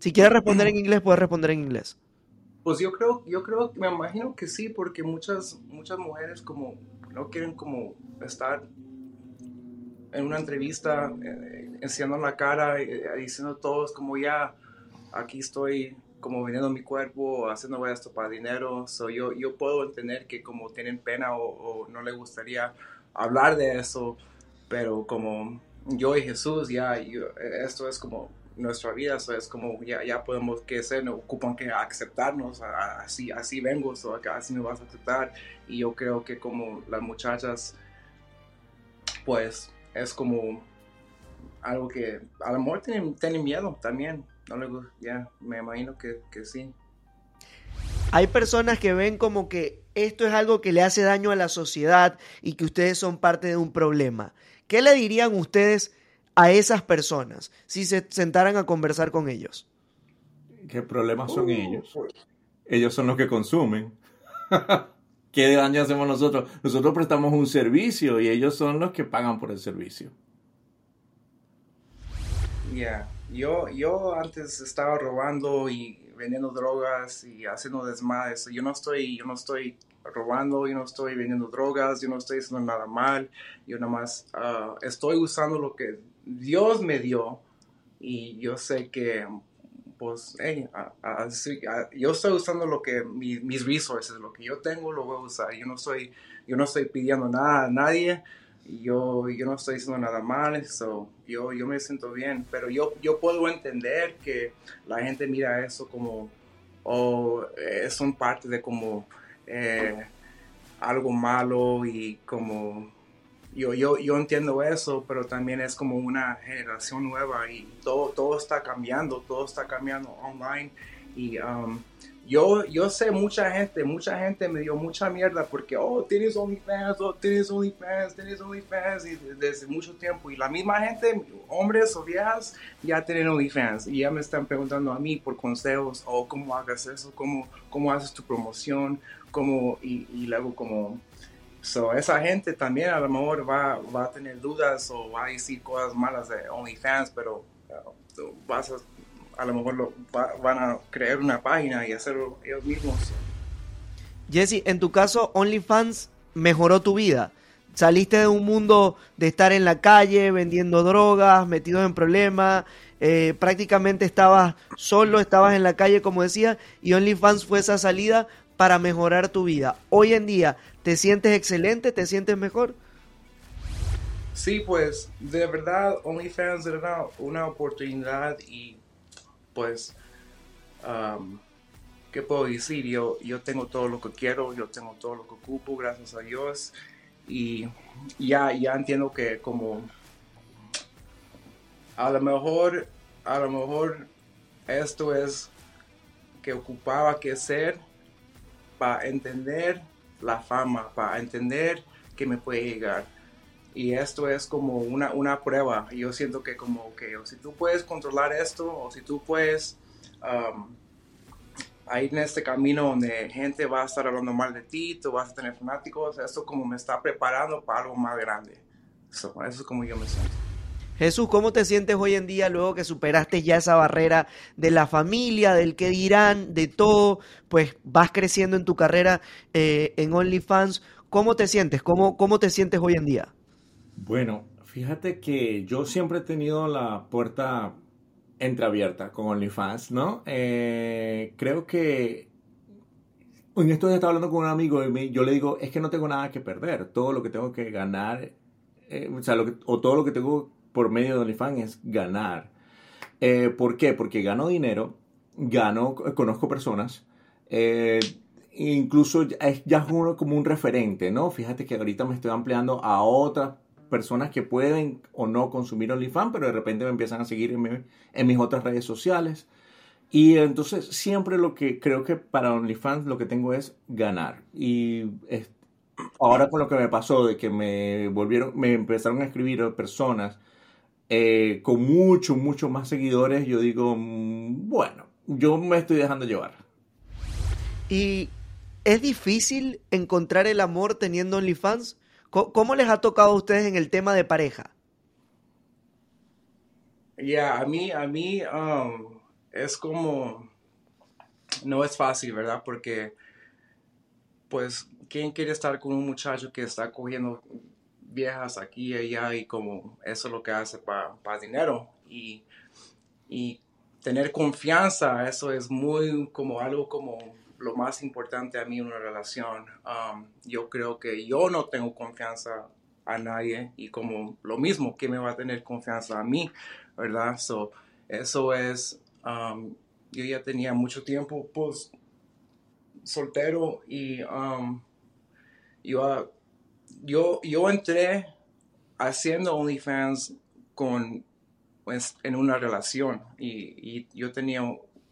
S3: Si quieres responder en inglés, puedes responder en inglés.
S4: Pues yo creo, yo creo, me imagino que sí, porque muchas, muchas mujeres como no quieren como estar en una entrevista eh, enseñando la cara, eh, diciendo todos como ya, aquí estoy como vendiendo mi cuerpo, haciendo esto para dinero. So yo, yo puedo entender que como tienen pena o, no les gustaría hablar de eso, pero como yo y Jesús, ya, yo, esto es como nuestra vida, eso es como ya, ya podemos que ser, no ocupan que aceptarnos, así, así vengo, so, así me vas a aceptar. Y yo creo que como las muchachas, pues es como algo que a lo mejor tienen, tienen miedo también no le gusta, ya, me imagino que, que sí.
S3: Hay personas que ven como que esto es algo que le hace daño a la sociedad y que ustedes son parte de un problema. ¿Qué le dirían ustedes a esas personas si se sentaran a conversar con ellos?
S5: ¿Qué problemas son uh, ellos? Pues. Ellos son los que consumen. [laughs] ¿Qué daño hacemos nosotros? Nosotros prestamos un servicio y ellos son los que pagan por el servicio.
S4: Ya. Yo, yo antes estaba robando y vendiendo drogas y haciendo desmadres. Yo no estoy, yo no estoy robando, yo no estoy vendiendo drogas, yo no estoy haciendo nada mal. Yo nada más uh, estoy usando lo que Dios me dio y yo sé que, pues, hey, yo estoy usando lo que mi, mis resources, lo que yo tengo, lo voy a usar. Yo no estoy, yo no estoy pidiendo nada a nadie yo, yo no estoy haciendo nada mal, so, yo, yo me siento bien, pero yo, yo puedo entender que la gente mira eso como, o es un parte de como eh, algo malo y como, yo, yo, yo entiendo eso, pero también es como una generación nueva y todo, todo está cambiando, todo está cambiando online y... Um, yo, yo sé mucha gente, mucha gente me dio mucha mierda porque, oh, tienes OnlyFans, oh, tienes OnlyFans, tienes OnlyFans, y desde mucho tiempo. Y la misma gente, hombres o viejas, ya tienen OnlyFans. Y ya me están preguntando a mí por consejos, oh, cómo hagas eso, cómo, cómo haces tu promoción, cómo, y, luego como, so, esa gente también a lo mejor va, va a tener dudas o va a decir cosas malas de OnlyFans, pero uh, vas a a lo mejor lo, va, van a crear una página y hacerlo ellos mismos.
S3: Jesse, en tu caso, OnlyFans mejoró tu vida. Saliste de un mundo de estar en la calle vendiendo drogas, metido en problemas, eh, prácticamente estabas solo, estabas en la calle, como decía, y OnlyFans fue esa salida para mejorar tu vida. Hoy en día, ¿te sientes excelente? ¿Te sientes mejor?
S4: Sí, pues de verdad OnlyFans era una oportunidad y pues, ¿qué puedo decir? Yo, yo tengo todo lo que quiero, yo tengo todo lo que ocupo, gracias a Dios. Y ya, ya entiendo que como a lo mejor, a lo mejor esto es que ocupaba que ser para entender la fama, para entender que me puede llegar. Y esto es como una, una prueba. Yo siento que como que si tú puedes controlar esto o si tú puedes um, ir en este camino donde gente va a estar hablando mal de ti, tú vas a tener fanáticos, esto como me está preparando para algo más grande. eso es como yo me siento.
S3: Jesús, ¿cómo te sientes hoy en día luego que superaste ya esa barrera de la familia, del que dirán, de todo? Pues vas creciendo en tu carrera eh, en OnlyFans. ¿Cómo te sientes? ¿Cómo, ¿Cómo te sientes hoy en día?
S5: Bueno, fíjate que yo siempre he tenido la puerta entreabierta con OnlyFans, ¿no? Eh, creo que en esto ya estaba hablando con un amigo y yo le digo, es que no tengo nada que perder, todo lo que tengo que ganar, eh, o sea, o todo lo que tengo por medio de OnlyFans es ganar. Eh, ¿Por qué? Porque gano dinero, gano, conozco personas, incluso es ya como un referente, ¿no? Fíjate que ahorita me estoy ampliando a otras personas que pueden o no consumir OnlyFans, pero de repente me empiezan a seguir en, mis otras redes sociales. Y entonces siempre lo que creo que para OnlyFans lo que tengo es ganar. Y ahora con lo que me pasó de que me volvieron, me empezaron a escribir personas eh, con mucho, mucho más seguidores, yo digo, mm, bueno, yo me estoy dejando llevar.
S3: ¿Y es difícil encontrar el amor teniendo OnlyFans? ¿Cómo, les ha tocado a ustedes en el tema de pareja?
S4: Ya, a mí, a mí um, es como, no es fácil, ¿verdad? Porque, pues, ¿quién quiere estar con un muchacho que está cogiendo viejas aquí y allá y como eso es lo que hace para dinero y, y tener confianza, eso es muy como algo como lo más importante a mí en una relación. Um, yo creo que yo no tengo confianza a nadie y como lo mismo, que me va a tener confianza a mí? ¿Verdad? So, eso es, um, yo ya tenía mucho tiempo pues soltero y um, yo yo, yo entré haciendo OnlyFans con, pues, en una relación y, yo tenía,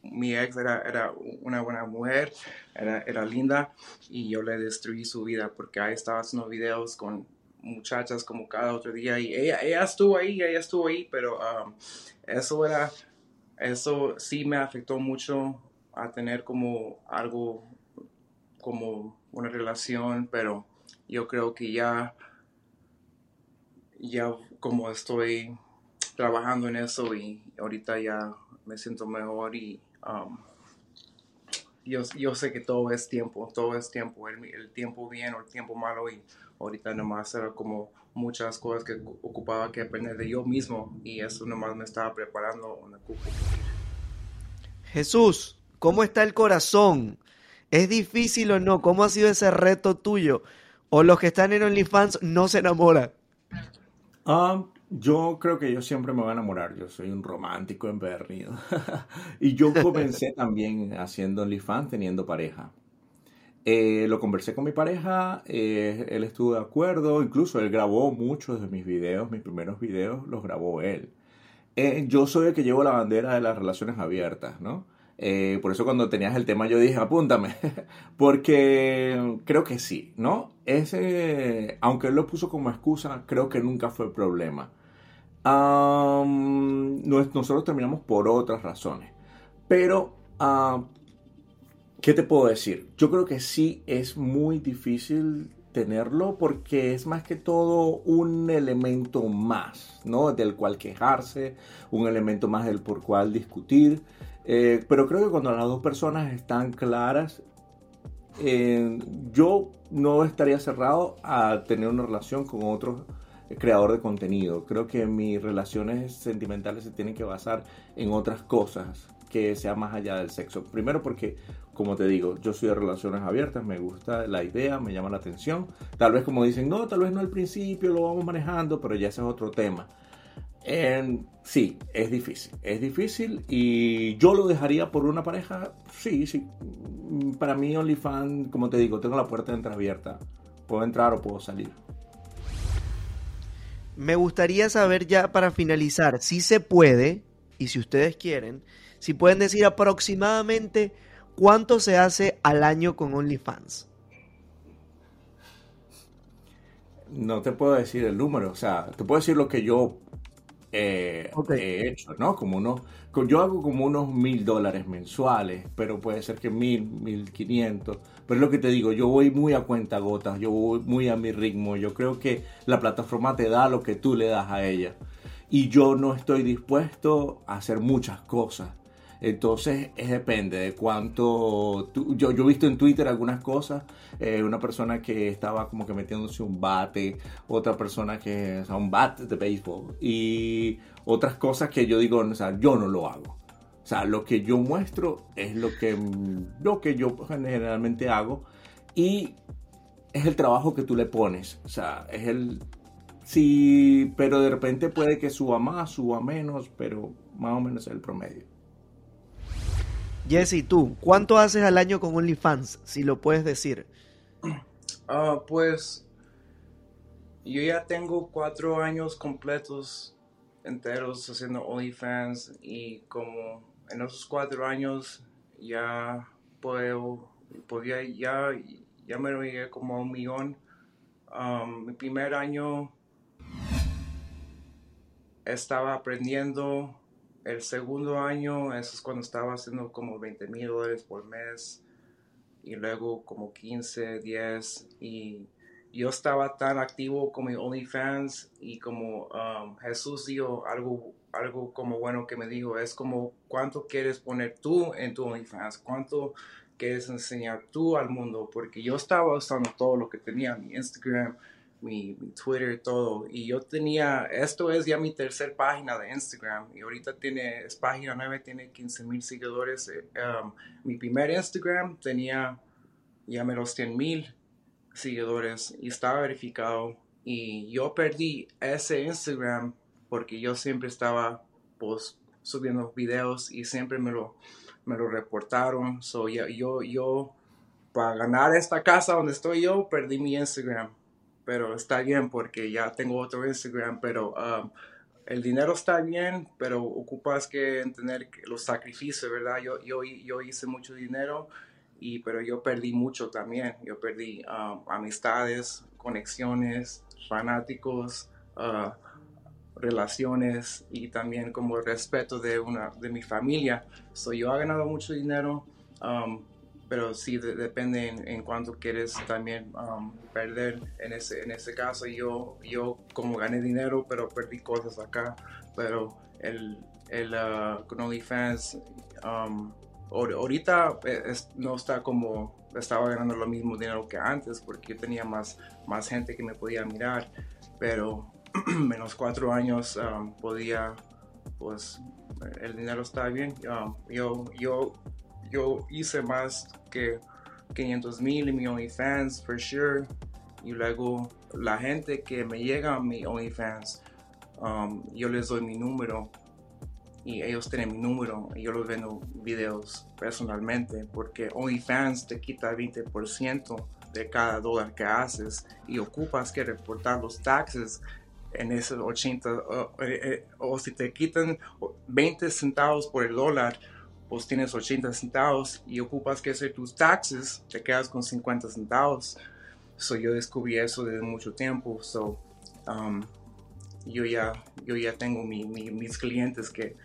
S4: mi ex era, era una buena mujer, era, era, linda y yo le destruí su vida porque ahí estaba haciendo videos con muchachas como cada otro día y ella, estuvo ahí, ella estuvo ahí, pero um, eso era, eso sí me afectó mucho a tener como algo, como una relación, pero yo creo que ya, ya como estoy trabajando en eso y ahorita ya me siento mejor y um, yo, yo, sé que todo es tiempo, todo es tiempo, el, tiempo bien o el tiempo malo y ahorita nomás era como muchas cosas que ocupaba que aprender de yo mismo y eso nomás me estaba preparando una
S3: Jesús, ¿cómo está el corazón? ¿Es difícil o no? ¿Cómo ha sido ese reto tuyo? o los que están en OnlyFans no se enamoran?
S5: Ah, yo creo que yo siempre me voy a enamorar. Yo soy un romántico empedernido. [laughs] y yo comencé [laughs] también haciendo OnlyFans teniendo pareja. Eh, lo conversé con mi pareja, eh, él estuvo de acuerdo, incluso él grabó muchos de mis videos, mis primeros videos los grabó él. Eh, yo soy el que llevo la bandera de las relaciones abiertas, ¿no? Eh, por eso cuando tenías el tema yo dije, apúntame, [laughs] porque creo que sí, ¿no? Ese, aunque él lo puso como excusa, creo que nunca fue problema. Nosotros terminamos por otras razones, pero, ¿qué te puedo decir? Yo creo que sí es muy difícil tenerlo porque es más que todo un elemento más, ¿no? Del cual quejarse, un elemento más del por cual discutir. Eh, pero creo que cuando las dos personas están claras, eh, yo no estaría cerrado a tener una relación con otro creador de contenido. Creo que mis relaciones sentimentales se tienen que basar en otras cosas que sea más allá del sexo. Primero porque, como te digo, yo soy de relaciones abiertas, me gusta la idea, me llama la atención. Tal vez como dicen, no, tal vez no al principio, lo vamos manejando, pero ya ese es otro tema sí, es difícil, es difícil y yo lo dejaría por una pareja, sí, sí. Para mí OnlyFans, como te digo, tengo la puerta entreabierta. Puedo entrar o puedo salir.
S3: Me gustaría saber ya para finalizar, si se puede, y si ustedes quieren, si pueden decir aproximadamente cuánto se hace al año con OnlyFans.
S5: No te puedo decir el número, o sea, te puedo decir lo que yo eh, he hecho, ¿no? Como unos, yo hago como unos mil dólares mensuales, pero puede ser que mil, mil quinientos. Pero es lo que te digo, yo voy muy a cuenta gotas, yo voy muy a mi ritmo. Yo creo que la plataforma te da lo que tú le das a ella. Y yo no estoy dispuesto a hacer muchas cosas. Entonces, es depende de cuánto... yo, yo he visto en Twitter algunas cosas, eh, una persona que estaba como que metiéndose un bate, otra persona que... O un bate de béisbol. Y otras cosas que yo digo, o sea, yo no lo hago. O sea, lo que yo muestro es lo que, lo que yo generalmente hago y es el trabajo que tú le pones. O sea, es el... Sí, pero de repente puede que suba más, suba menos, pero más o menos es el promedio.
S3: Jesse, tú, ¿cuánto haces al año con OnlyFans? Si lo puedes decir.
S4: Ah, pues yo ya tengo cuatro años completos enteros haciendo OnlyFans y como en esos cuatro años ya puedo, podía, ya, ya me llegué como a un millón. Um, mi primer año estaba aprendiendo el segundo año, eso es cuando estaba haciendo como 20 mil dólares por mes y luego como 15, 10 y yo estaba tan activo con mi OnlyFans y como um, Jesús dijo algo, algo como bueno que me dijo, es como cuánto quieres poner tú en tu OnlyFans, cuánto quieres enseñar tú al mundo, porque yo estaba usando todo lo que tenía, mi Instagram, mi, Twitter, todo. Y yo tenía, esto es ya mi tercer página de Instagram y ahorita tiene, es página 9, tiene 15 mil seguidores. Eh, um, mi primer Instagram tenía ya menos 100 mil seguidores y estaba verificado. Y yo perdí ese Instagram porque yo siempre estaba pues, subiendo videos y siempre me lo, me lo reportaron. So, yo, yo, para ganar esta casa donde estoy yo, perdí mi Instagram pero está bien porque ya tengo otro Instagram, pero um, el dinero está bien, pero ocupas que tener los sacrificios, ¿verdad? Yo, yo, yo hice mucho dinero, y, pero yo perdí mucho también. Yo perdí um, amistades, conexiones, fanáticos, uh, relaciones y también como respeto de, una, de mi familia. So, yo he ganado mucho dinero, um, pero sí depende en, cuánto quieres también um, perder. En ese, en ese caso, yo, yo como gané dinero, pero perdí cosas acá. Pero el, el uh, OnlyFans, um, ahorita eh, no está como estaba ganando lo mismo dinero que antes, porque yo tenía más, más gente que me podía mirar. Pero [clears throat] menos cuatro años um, podía, pues el dinero está bien. yo, yo yo hice más que 500 mil en mi OnlyFans, for sure. Y luego la gente que me llega a mi OnlyFans, um, yo les doy mi número y ellos tienen mi número y yo les vendo videos personalmente porque OnlyFans te quita 20% de cada dólar que haces y ocupas que reportar los taxes en esos 80 o, eh, eh, o si te quitan 20 centavos por el dólar pues tienes 80 centavos y ocupas que hacer tus taxes, te quedas con 50 centavos. So, yo descubrí eso desde mucho tiempo. So, um, yo, ya, yo ya tengo mis clientes que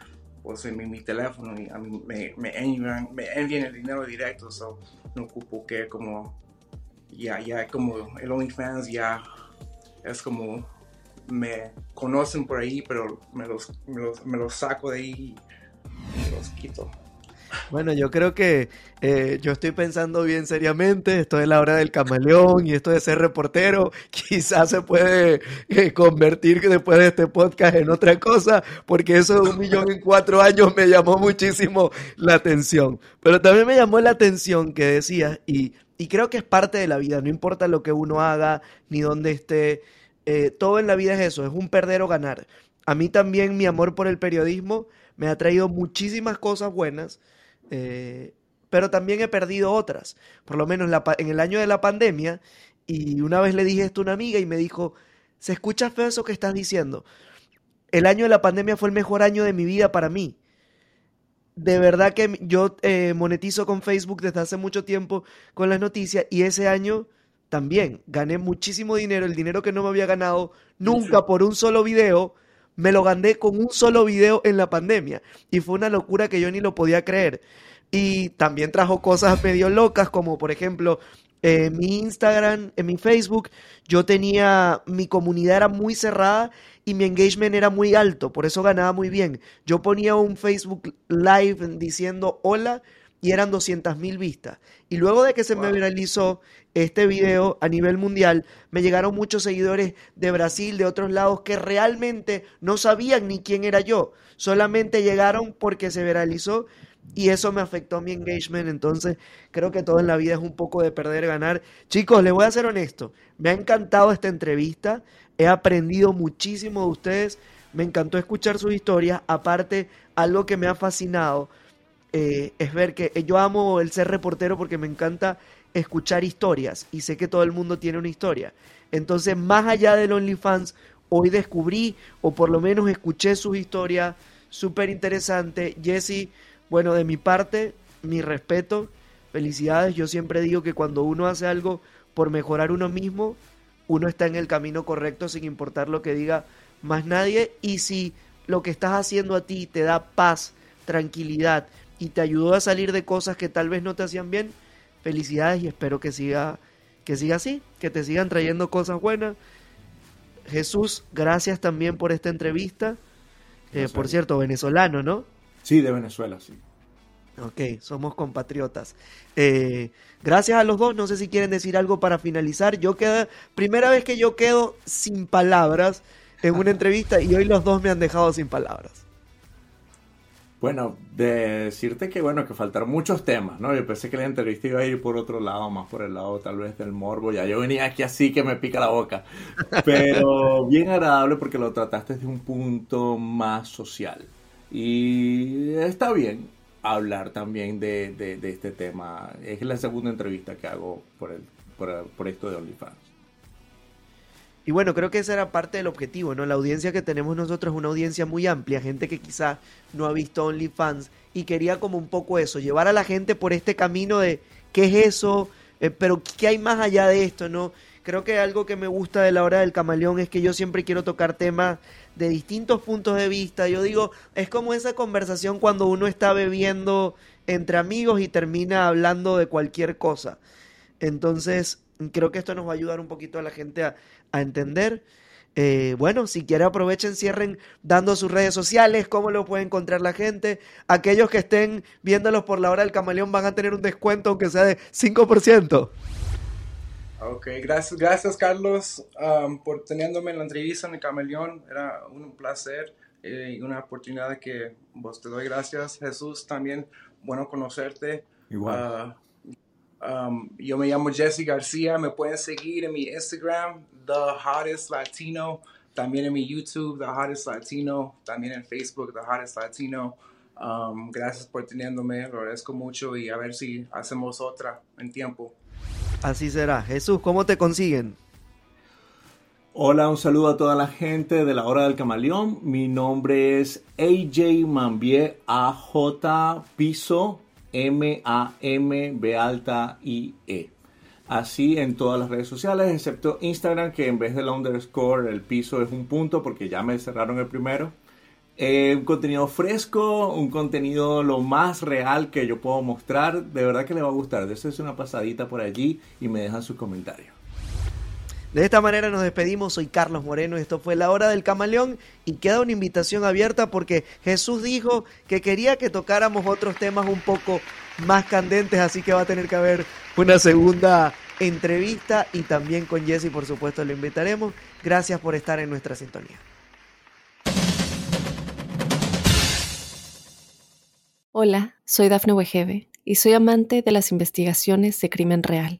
S4: pues en mi, teléfono y a mí me, me, envían, me envían el dinero directo. So, no ocupo que como ya, ya como el OnlyFans ya es como me conocen por ahí, pero me los, me los, saco de ahí y los quito.
S3: Bueno, yo creo que eh, yo estoy pensando bien seriamente, esto de la hora del camaleón y esto de ser reportero, [laughs] quizás se puede eh, convertir después de este podcast en otra cosa, porque eso de un millón en cuatro años me llamó muchísimo la atención. Pero también me llamó la atención que decías, y, y creo que es parte de la vida, no importa lo que uno haga ni dónde esté, eh, todo en la vida es eso, es un perder o ganar. A mí también mi amor por el periodismo me ha traído muchísimas cosas buenas eh, pero también he perdido otras. Por lo menos en el año de la pandemia, y una vez le dije esto a una amiga y me dijo, se escucha feo eso que estás diciendo. El año de la pandemia fue el mejor año de mi vida para mí. De verdad que yo eh, monetizo con Facebook desde hace mucho tiempo con las noticias y ese año también gané muchísimo dinero, el dinero que no me había ganado nunca por un solo video, me lo gané con un solo video en la pandemia y fue una locura que yo ni lo podía creer. Y también trajo cosas medio locas, como por ejemplo, en mi Instagram, en mi Facebook, yo tenía, mi comunidad era muy cerrada y mi engagement era muy alto, por eso ganaba muy bien. Yo ponía un Facebook Live diciendo hola y eran 200 mil vistas. Y luego de que se me viralizó este video a nivel mundial, me llegaron muchos seguidores de Brasil, de otros lados, que realmente no sabían ni quién era yo. Solamente llegaron porque se viralizó y eso me afectó a mi engagement. Entonces, creo que todo en la vida es un poco de perder, ganar. Chicos, les voy a ser honesto. Me ha encantado esta entrevista. He aprendido muchísimo de ustedes. Me encantó escuchar sus historias. Aparte, algo que me ha fascinado eh, es ver que eh, yo amo el ser reportero porque me encanta escuchar historias y sé que todo el mundo tiene una historia. Entonces, más allá del OnlyFans, hoy descubrí o por lo menos escuché sus historias súper interesante. Jesse, bueno, de mi parte, mi respeto, felicidades. Yo siempre digo que cuando uno hace algo por mejorar uno mismo, uno está en el camino correcto sin importar lo que diga más nadie. Y si lo que estás haciendo a ti te da paz, tranquilidad y te ayudó a salir de cosas que tal vez no te hacían bien, felicidades y espero que siga, que siga así, que te sigan trayendo cosas buenas. Jesús, gracias también por esta entrevista. Eh, por cierto, venezolano, ¿no?
S5: Sí, de Venezuela, sí.
S3: Ok, somos compatriotas. Eh, gracias a los dos. No sé si quieren decir algo para finalizar. Yo quedo, primera vez que yo quedo sin palabras en una [laughs] entrevista y hoy los dos me han dejado sin palabras.
S5: Bueno, de decirte que bueno, que faltaron muchos temas, ¿no? Yo pensé que la entrevista iba a ir por otro lado, más por el lado tal vez del morbo. Ya yo venía aquí así que me pica la boca. Pero [laughs] bien agradable porque lo trataste desde un punto más social. Y está bien hablar también de, de, este tema. Es la segunda entrevista que hago por, el, por, por esto de OnlyFans.
S3: Y bueno, creo que esa era parte del objetivo, ¿no? La audiencia que tenemos nosotros es una audiencia muy amplia, gente que quizá no ha visto OnlyFans y quería como un poco eso, llevar a la gente por este camino de qué es eso, eh, pero qué hay más allá de esto, ¿no? Creo que algo que me gusta de la hora del camaleón es que yo siempre quiero tocar temas de distintos puntos de vista. Yo digo, es como esa conversación cuando uno está bebiendo entre amigos y termina hablando de cualquier cosa. Entonces, creo que esto nos va a ayudar un poquito a la gente a, a entender. Eh, bueno, si quiere aprovechen, cierren dando sus redes sociales, cómo lo puede encontrar la gente. Aquellos que estén viéndolos por la hora del camaleón van a tener un descuento aunque sea de 5%.
S4: Ok, gracias, gracias Carlos um, por teniéndome en la entrevista en el camaleón. Era un placer eh, y una oportunidad que vos te doy gracias. Jesús, también bueno conocerte.
S5: Igual. Ah,
S4: Um, yo me llamo Jesse García, me pueden seguir en mi Instagram, The Hottest Latino, también en mi YouTube, The Hottest Latino, también en Facebook, The Hottest Latino. Um, gracias por teniéndome, lo agradezco mucho y a ver si hacemos otra en tiempo.
S3: Así será. Jesús, ¿cómo te consiguen?
S5: Hola, un saludo a toda la gente de la Hora del Camaleón. Mi nombre es AJ Mambier, AJ Piso M-A-M-B alta I-E. Así en todas las redes sociales, excepto Instagram, que en vez del underscore el piso es un punto porque ya me cerraron el primero. Eh, un contenido fresco, un contenido lo más real que yo puedo mostrar. De verdad que le va a gustar. es una pasadita por allí y me dejan sus comentarios.
S3: De esta manera nos despedimos. Soy Carlos Moreno. Esto fue La Hora del Camaleón y queda una invitación abierta porque Jesús dijo que quería que tocáramos otros temas un poco más candentes, así que va a tener que haber una segunda entrevista y también con Jesse, por supuesto, lo invitaremos. Gracias por estar en nuestra sintonía.
S1: Hola, soy Dafne Wegebe y soy amante de las investigaciones de crimen real.